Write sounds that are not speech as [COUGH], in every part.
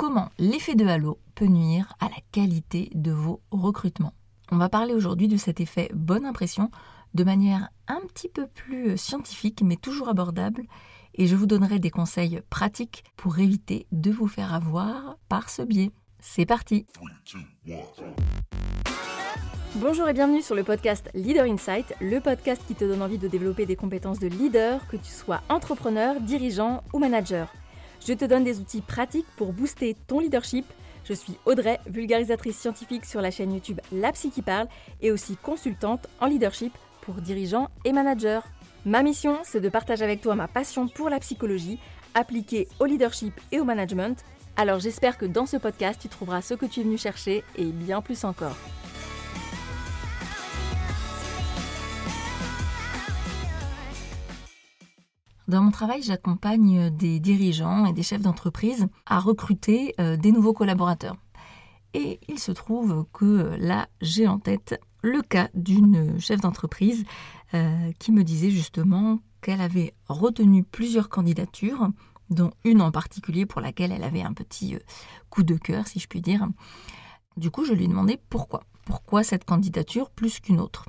comment l'effet de halo peut nuire à la qualité de vos recrutements. On va parler aujourd'hui de cet effet bonne impression de manière un petit peu plus scientifique mais toujours abordable et je vous donnerai des conseils pratiques pour éviter de vous faire avoir par ce biais. C'est parti Bonjour et bienvenue sur le podcast Leader Insight, le podcast qui te donne envie de développer des compétences de leader, que tu sois entrepreneur, dirigeant ou manager. Je te donne des outils pratiques pour booster ton leadership. Je suis Audrey, vulgarisatrice scientifique sur la chaîne YouTube La Psy qui parle et aussi consultante en leadership pour dirigeants et managers. Ma mission, c'est de partager avec toi ma passion pour la psychologie appliquée au leadership et au management. Alors j'espère que dans ce podcast, tu trouveras ce que tu es venu chercher et bien plus encore. Dans mon travail, j'accompagne des dirigeants et des chefs d'entreprise à recruter euh, des nouveaux collaborateurs. Et il se trouve que là, j'ai en tête le cas d'une chef d'entreprise euh, qui me disait justement qu'elle avait retenu plusieurs candidatures, dont une en particulier pour laquelle elle avait un petit euh, coup de cœur, si je puis dire. Du coup, je lui ai pourquoi. Pourquoi cette candidature plus qu'une autre?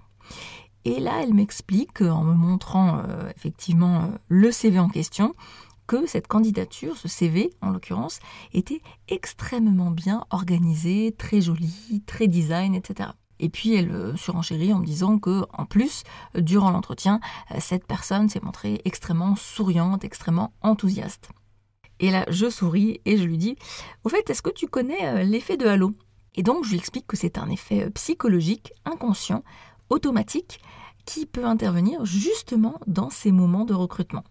Et là, elle m'explique, en me montrant euh, effectivement euh, le CV en question, que cette candidature, ce CV en l'occurrence, était extrêmement bien organisé, très joli, très design, etc. Et puis elle euh, surenchérit en me disant que, en plus, durant l'entretien, cette personne s'est montrée extrêmement souriante, extrêmement enthousiaste. Et là, je souris et je lui dis Au fait, est-ce que tu connais l'effet de halo? Et donc, je lui explique que c'est un effet psychologique, inconscient, automatique qui peut intervenir justement dans ces moments de recrutement.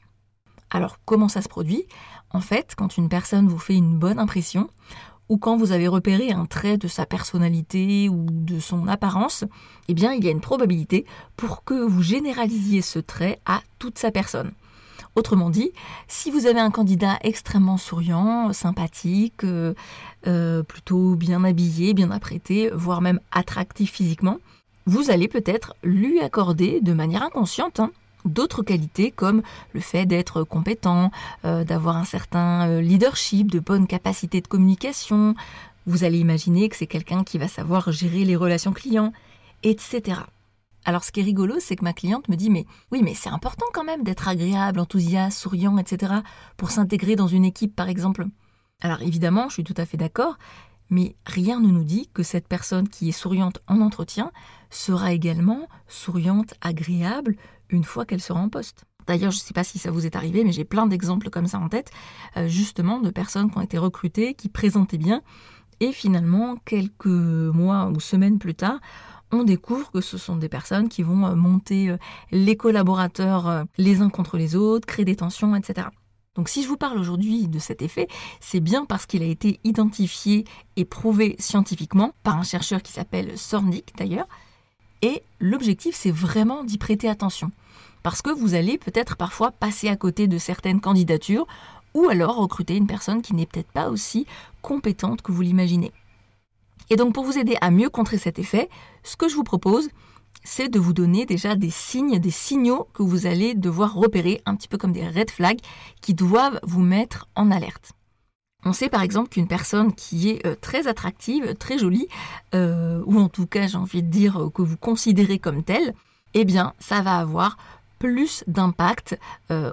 Alors comment ça se produit? En fait, quand une personne vous fait une bonne impression, ou quand vous avez repéré un trait de sa personnalité ou de son apparence, eh bien il y a une probabilité pour que vous généralisiez ce trait à toute sa personne. Autrement dit, si vous avez un candidat extrêmement souriant, sympathique, euh, euh, plutôt bien habillé, bien apprêté, voire même attractif physiquement, vous allez peut-être lui accorder de manière inconsciente hein, d'autres qualités comme le fait d'être compétent, euh, d'avoir un certain euh, leadership, de bonnes capacités de communication. Vous allez imaginer que c'est quelqu'un qui va savoir gérer les relations clients, etc. Alors ce qui est rigolo, c'est que ma cliente me dit mais oui mais c'est important quand même d'être agréable, enthousiaste, souriant, etc. pour s'intégrer dans une équipe par exemple. Alors évidemment, je suis tout à fait d'accord, mais rien ne nous dit que cette personne qui est souriante en entretien sera également souriante, agréable, une fois qu'elle sera en poste. D'ailleurs, je ne sais pas si ça vous est arrivé, mais j'ai plein d'exemples comme ça en tête, euh, justement de personnes qui ont été recrutées, qui présentaient bien, et finalement, quelques mois ou semaines plus tard, on découvre que ce sont des personnes qui vont euh, monter euh, les collaborateurs les uns contre les autres, créer des tensions, etc. Donc si je vous parle aujourd'hui de cet effet, c'est bien parce qu'il a été identifié et prouvé scientifiquement par un chercheur qui s'appelle Sornik d'ailleurs. Et l'objectif, c'est vraiment d'y prêter attention. Parce que vous allez peut-être parfois passer à côté de certaines candidatures ou alors recruter une personne qui n'est peut-être pas aussi compétente que vous l'imaginez. Et donc pour vous aider à mieux contrer cet effet, ce que je vous propose, c'est de vous donner déjà des signes, des signaux que vous allez devoir repérer, un petit peu comme des red flags, qui doivent vous mettre en alerte. On sait par exemple qu'une personne qui est euh, très attractive, très jolie, euh, ou en tout cas j'ai envie de dire euh, que vous considérez comme telle, eh bien ça va avoir plus d'impact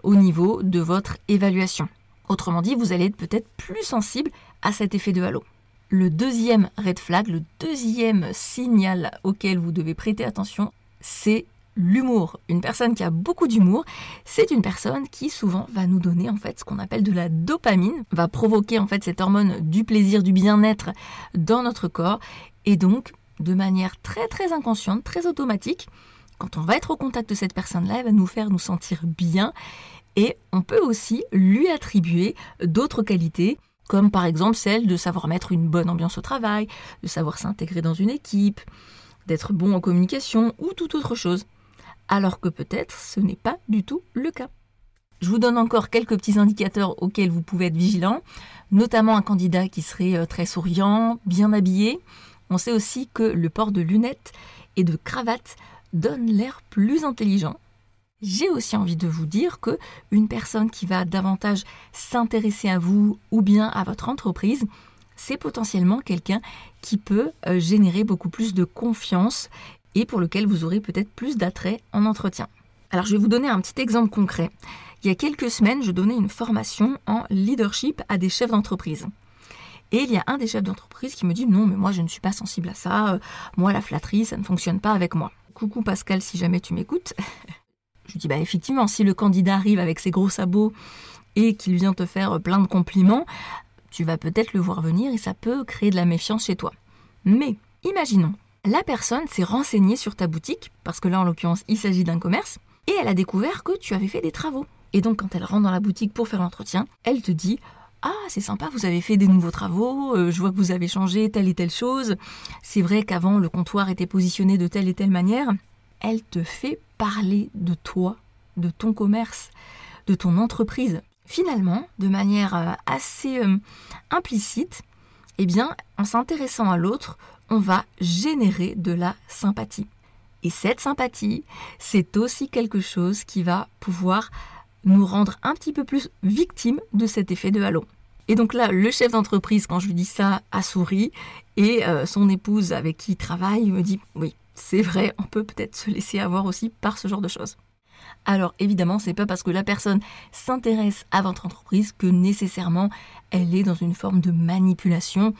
au niveau de votre évaluation. Autrement dit, vous allez être peut-être plus sensible à cet effet de halo. Le deuxième red flag, le deuxième signal auquel vous devez prêter attention, c'est l'humour. Une personne qui a beaucoup d'humour, c'est une personne qui souvent va nous donner en fait ce qu'on appelle de la dopamine, va provoquer en fait cette hormone du plaisir, du bien-être dans notre corps et donc de manière très très inconsciente, très automatique, quand on va être au contact de cette personne-là, elle va nous faire nous sentir bien et on peut aussi lui attribuer d'autres qualités comme par exemple celle de savoir mettre une bonne ambiance au travail, de savoir s'intégrer dans une équipe, d'être bon en communication ou toute autre chose. Alors que peut-être ce n'est pas du tout le cas. Je vous donne encore quelques petits indicateurs auxquels vous pouvez être vigilant, notamment un candidat qui serait euh, très souriant, bien habillé. On sait aussi que le port de lunettes et de cravates donne l'air plus intelligent j'ai aussi envie de vous dire que une personne qui va davantage s'intéresser à vous ou bien à votre entreprise, c'est potentiellement quelqu'un qui peut euh, générer beaucoup plus de confiance et pour lequel vous aurez peut-être plus d'attrait en entretien. Alors je vais vous donner un petit exemple concret. Il y a quelques semaines, je donnais une formation en leadership à des chefs d'entreprise. Et il y a un des chefs d'entreprise qui me dit non, mais moi je ne suis pas sensible à ça, euh, moi la flatterie, ça ne fonctionne pas avec moi. Coucou Pascal, si jamais tu m'écoutes. [LAUGHS] je dis bah effectivement, si le candidat arrive avec ses gros sabots et qu'il vient te faire plein de compliments, tu vas peut-être le voir venir et ça peut créer de la méfiance chez toi. Mais imaginons, la personne s'est renseignée sur ta boutique, parce que là en l'occurrence il s'agit d'un commerce, et elle a découvert que tu avais fait des travaux. Et donc quand elle rentre dans la boutique pour faire l'entretien, elle te dit ah, c'est sympa, vous avez fait des nouveaux travaux, euh, je vois que vous avez changé telle et telle chose. C'est vrai qu'avant, le comptoir était positionné de telle et telle manière. Elle te fait parler de toi, de ton commerce, de ton entreprise. Finalement, de manière euh, assez euh, implicite, eh bien, en s'intéressant à l'autre, on va générer de la sympathie. Et cette sympathie, c'est aussi quelque chose qui va pouvoir nous rendre un petit peu plus victimes de cet effet de halo. Et donc là, le chef d'entreprise, quand je lui dis ça, a souri, et euh, son épouse avec qui il travaille me dit oui, c'est vrai, on peut peut-être se laisser avoir aussi par ce genre de choses. Alors évidemment, c'est pas parce que la personne s'intéresse à votre entreprise que nécessairement elle est dans une forme de manipulation.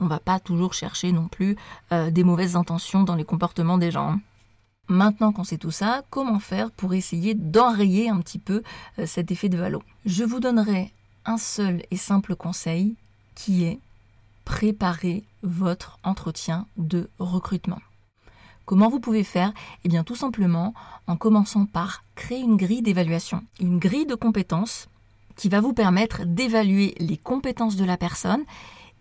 On va pas toujours chercher non plus euh, des mauvaises intentions dans les comportements des gens. Maintenant qu'on sait tout ça, comment faire pour essayer d'enrayer un petit peu euh, cet effet de halo Je vous donnerai un seul et simple conseil qui est préparer votre entretien de recrutement. Comment vous pouvez faire? Eh bien tout simplement en commençant par créer une grille d'évaluation, une grille de compétences qui va vous permettre d'évaluer les compétences de la personne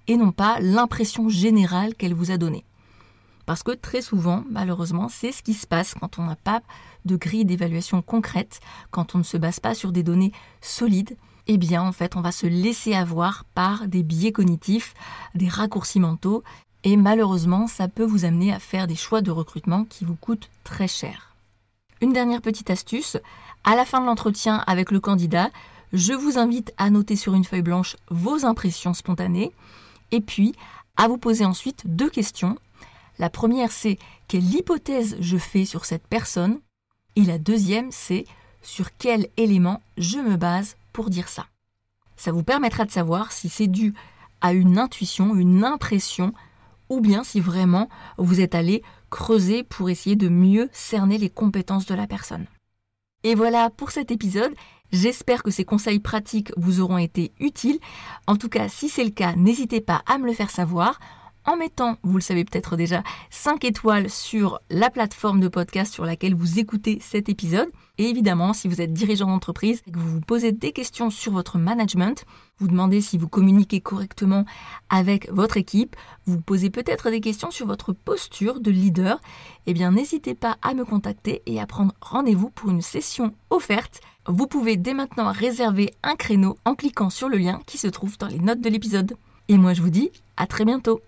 et non pas l'impression générale qu'elle vous a donnée. Parce que très souvent, malheureusement, c'est ce qui se passe quand on n'a pas de grille d'évaluation concrète, quand on ne se base pas sur des données solides. Eh bien, en fait, on va se laisser avoir par des biais cognitifs, des raccourcis mentaux, et malheureusement, ça peut vous amener à faire des choix de recrutement qui vous coûtent très cher. Une dernière petite astuce, à la fin de l'entretien avec le candidat, je vous invite à noter sur une feuille blanche vos impressions spontanées, et puis à vous poser ensuite deux questions la première, c'est quelle hypothèse je fais sur cette personne? Et la deuxième, c'est sur quel élément je me base pour dire ça? Ça vous permettra de savoir si c'est dû à une intuition, une impression, ou bien si vraiment vous êtes allé creuser pour essayer de mieux cerner les compétences de la personne. Et voilà pour cet épisode. J'espère que ces conseils pratiques vous auront été utiles. En tout cas, si c'est le cas, n'hésitez pas à me le faire savoir en mettant, vous le savez peut-être déjà, 5 étoiles sur la plateforme de podcast sur laquelle vous écoutez cet épisode. Et évidemment, si vous êtes dirigeant d'entreprise et que vous vous posez des questions sur votre management, vous demandez si vous communiquez correctement avec votre équipe, vous posez peut-être des questions sur votre posture de leader, eh bien n'hésitez pas à me contacter et à prendre rendez-vous pour une session offerte. Vous pouvez dès maintenant réserver un créneau en cliquant sur le lien qui se trouve dans les notes de l'épisode. Et moi je vous dis à très bientôt